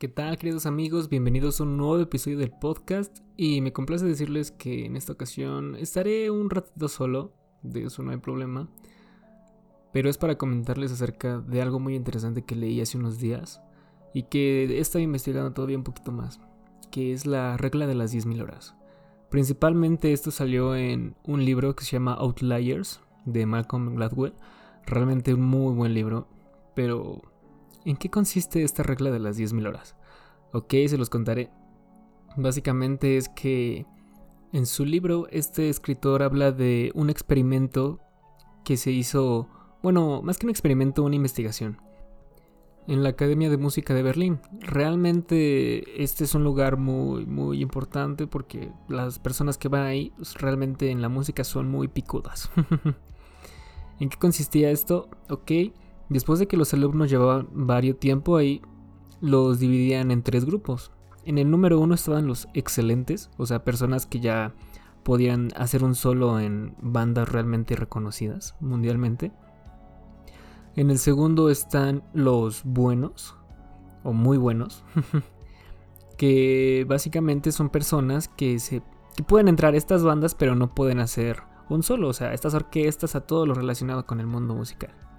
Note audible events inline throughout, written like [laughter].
¿Qué tal queridos amigos? Bienvenidos a un nuevo episodio del podcast y me complace decirles que en esta ocasión estaré un ratito solo, de eso no hay problema, pero es para comentarles acerca de algo muy interesante que leí hace unos días y que he estado investigando todavía un poquito más, que es la regla de las 10.000 horas. Principalmente esto salió en un libro que se llama Outliers de Malcolm Gladwell, realmente un muy buen libro, pero ¿En qué consiste esta regla de las 10.000 horas? Ok, se los contaré. Básicamente es que en su libro este escritor habla de un experimento que se hizo, bueno, más que un experimento, una investigación, en la Academia de Música de Berlín. Realmente este es un lugar muy, muy importante porque las personas que van ahí pues, realmente en la música son muy picudas. [laughs] ¿En qué consistía esto? Ok Después de que los alumnos llevaban varios tiempo ahí, los dividían en tres grupos. En el número uno estaban los excelentes, o sea, personas que ya podían hacer un solo en bandas realmente reconocidas mundialmente. En el segundo están los buenos, o muy buenos, [laughs] que básicamente son personas que, se, pueden entrar a estas bandas pero no pueden hacer un solo, o sea, estas orquestas, a todo lo relacionado con el mundo musical.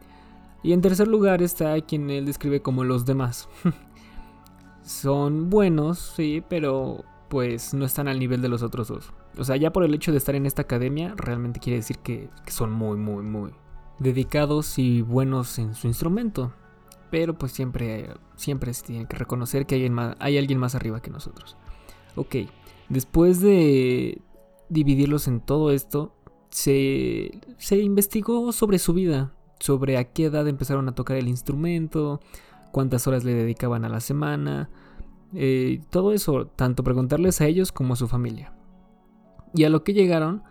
Y en tercer lugar está quien él describe como los demás. [laughs] Son buenos, sí, pero pues no están al nivel de los otros dos. O sea, ya por el hecho de estar en esta academia, realmente quiere decir que, son muy, muy, muy dedicados y buenos en su instrumento. Pero pues siempre, siempre se tiene que reconocer que hay, más, hay alguien más arriba que nosotros. Ok, después de dividirlos en todo esto, se, se investigó sobre su vida sobre a qué edad empezaron a tocar el instrumento, cuántas horas le dedicaban a la semana, eh, todo eso, tanto preguntarles a ellos como a su familia. Y a lo que llegaron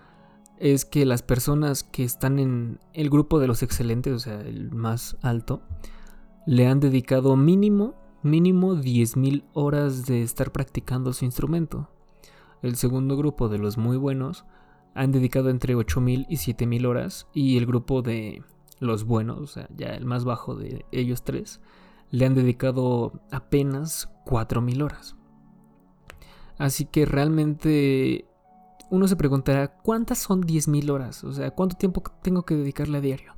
es que las personas que están en el grupo de los excelentes, o sea, el más alto, le han dedicado mínimo, mínimo 10.000 horas de estar practicando su instrumento. El segundo grupo de los muy buenos han dedicado entre 8.000 y 7.000 horas y el grupo de los buenos, o sea, ya el más bajo de ellos tres, le han dedicado apenas 4.000 horas. Así que realmente uno se preguntará, ¿cuántas son 10.000 horas? O sea, ¿cuánto tiempo tengo que dedicarle a diario?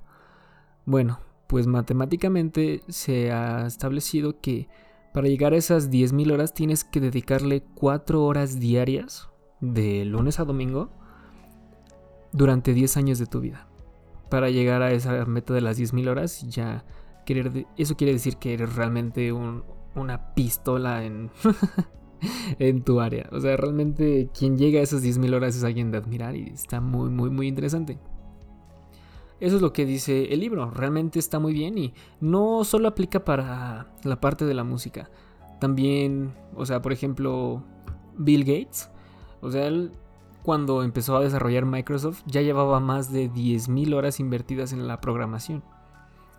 Bueno, pues matemáticamente se ha establecido que para llegar a esas 10.000 horas tienes que dedicarle 4 horas diarias, de lunes a domingo, durante 10 años de tu vida para llegar a esa meta de las 10.000 horas, ya querer eso quiere decir que eres realmente una pistola en, [laughs] en tu área. O sea, realmente quien llega a esas 10.000 horas es alguien de admirar y está muy, muy, muy interesante. Eso es lo que dice el libro, realmente está muy bien y no solo aplica para la parte de la música. También, o sea, por ejemplo, Bill Gates, o sea, él cuando empezó a desarrollar Microsoft, ya llevaba más de 10.000 horas invertidas en la programación.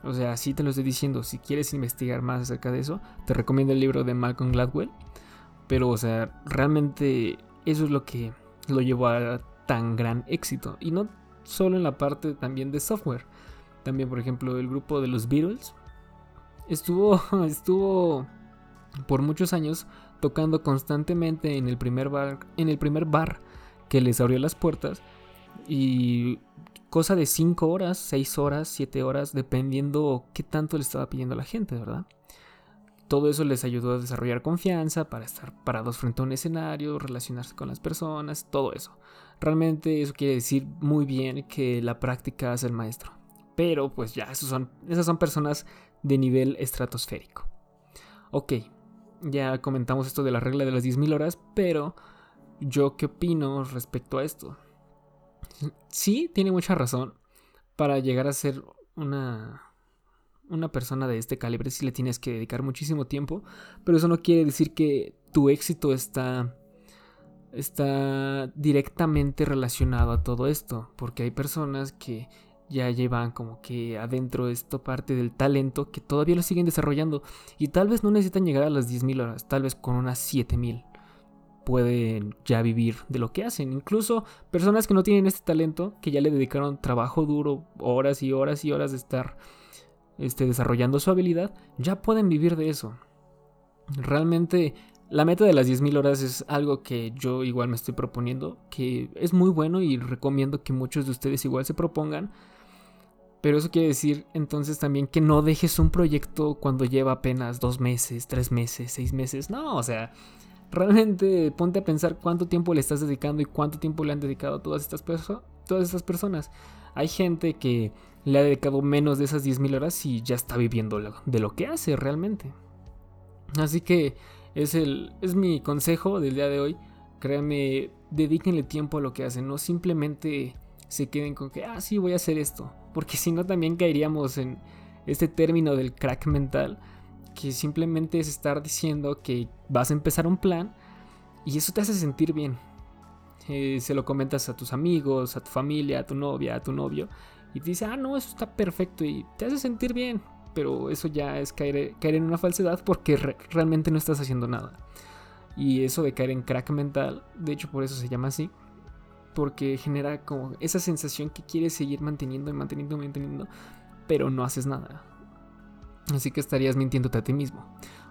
O sea, así te lo estoy diciendo, si quieres investigar más acerca de eso, te recomiendo el libro de Malcolm Gladwell. Pero, o sea, realmente eso es lo que lo llevó a tan gran éxito. Y no solo en la parte también de software. También, por ejemplo, el grupo de los Beatles estuvo, [laughs] estuvo por muchos años tocando constantemente en el primer bar, en el primer bar que les abrió las puertas y cosa de 5 horas, 6 horas, 7 horas, dependiendo qué tanto le estaba pidiendo a la gente, ¿verdad? Todo eso les ayudó a desarrollar confianza para estar parados frente a un escenario, relacionarse con las personas, todo eso. Realmente eso quiere decir muy bien que la práctica hace el maestro. Pero pues ya, esas son personas de nivel estratosférico. Ok, ya comentamos esto de la regla de las 10.000 horas, pero ¿Yo qué opino respecto a esto? [laughs] Sí, tiene mucha razón. Para llegar a ser una, una persona de este calibre sí le tienes que dedicar muchísimo tiempo, pero eso no quiere decir que tu éxito está está directamente relacionado a todo esto, porque hay personas que ya llevan como que adentro esta parte del talento que todavía lo siguen desarrollando y tal vez no necesitan llegar a las 10.000 horas, tal vez con unas 7.000 pueden ya vivir de lo que hacen. Incluso personas que no tienen este talento, que ya le dedicaron trabajo duro, horas y horas y horas de estar este, desarrollando su habilidad, ya pueden vivir de eso. Realmente la meta de las 10.000 horas es algo que yo igual me estoy proponiendo, que es muy bueno y recomiendo que muchos de ustedes igual se propongan. Pero eso quiere decir entonces también que no dejes un proyecto cuando lleva apenas dos meses, tres meses, seis meses. No, o sea, realmente ponte a pensar cuánto tiempo le estás dedicando y cuánto tiempo le han dedicado a todas estas, todas estas personas. Hay gente que le ha dedicado menos de esas 10.000 horas y ya está viviendo de lo que hace realmente. Así que es, el, es mi consejo del día de hoy. Créanme, dedíquenle tiempo a lo que hacen, no simplemente se queden con que, ah, sí, voy a hacer esto. Porque si no, también caeríamos en este término del crack mental, que simplemente es estar diciendo que vas a empezar un plan y eso te hace sentir bien. Eh, se lo comentas a tus amigos, a tu familia, a tu novia, a tu novio, y te dice, ah, no, eso está perfecto y te hace sentir bien pero eso ya es caer, caer en una falsedad porque realmente no estás haciendo nada. Y eso de caer en crack mental, de hecho por eso se llama así, porque genera como esa sensación que quieres seguir manteniendo y manteniendo y manteniendo, pero no haces nada. Así que estarías mintiéndote a ti mismo.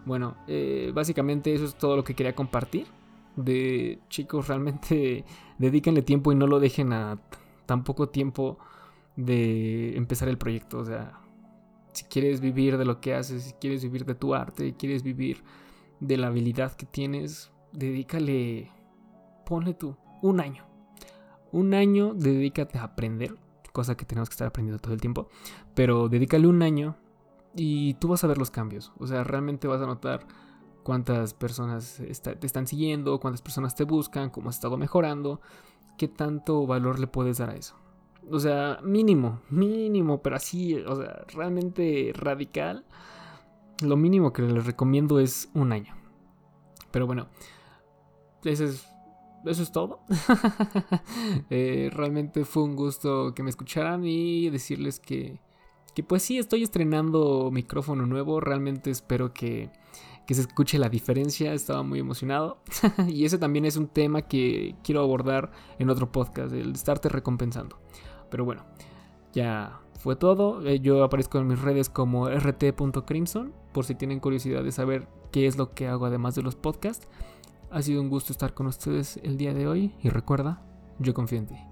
Bueno, eh, básicamente eso es todo lo que quería compartir. De chicos, realmente [laughs] dedíquenle tiempo y no lo dejen a tan poco tiempo de empezar el proyecto. O sea, si quieres vivir de lo que haces, si quieres vivir de tu arte, si quieres vivir de la habilidad que tienes, dedícale, ponle tú, un año. Un año, dedícate a aprender, cosa que tenemos que estar aprendiendo todo el tiempo, pero dedícale un año y tú vas a ver los cambios. O sea, realmente vas a notar cuántas personas te están siguiendo, cuántas personas te buscan, cómo has estado mejorando, qué tanto valor le puedes dar a eso. O sea, mínimo, mínimo, pero así, o sea, realmente radical. Lo mínimo que les recomiendo es un año. Pero bueno, eso es, eso es todo. [laughs] Eh, realmente fue un gusto que me escucharan y decirles que, que pues sí, estoy estrenando micrófono nuevo. Realmente espero que, que se escuche la diferencia. Estaba muy emocionado. [laughs] y ese también es un tema que quiero abordar en otro podcast, el estarte recompensando. Pero bueno, ya fue todo. Eh, yo aparezco en mis redes como rt.crimson por si tienen curiosidad de saber qué es lo que hago además de los podcasts. Ha sido un gusto estar con ustedes el día de hoy y recuerda, yo confío en ti.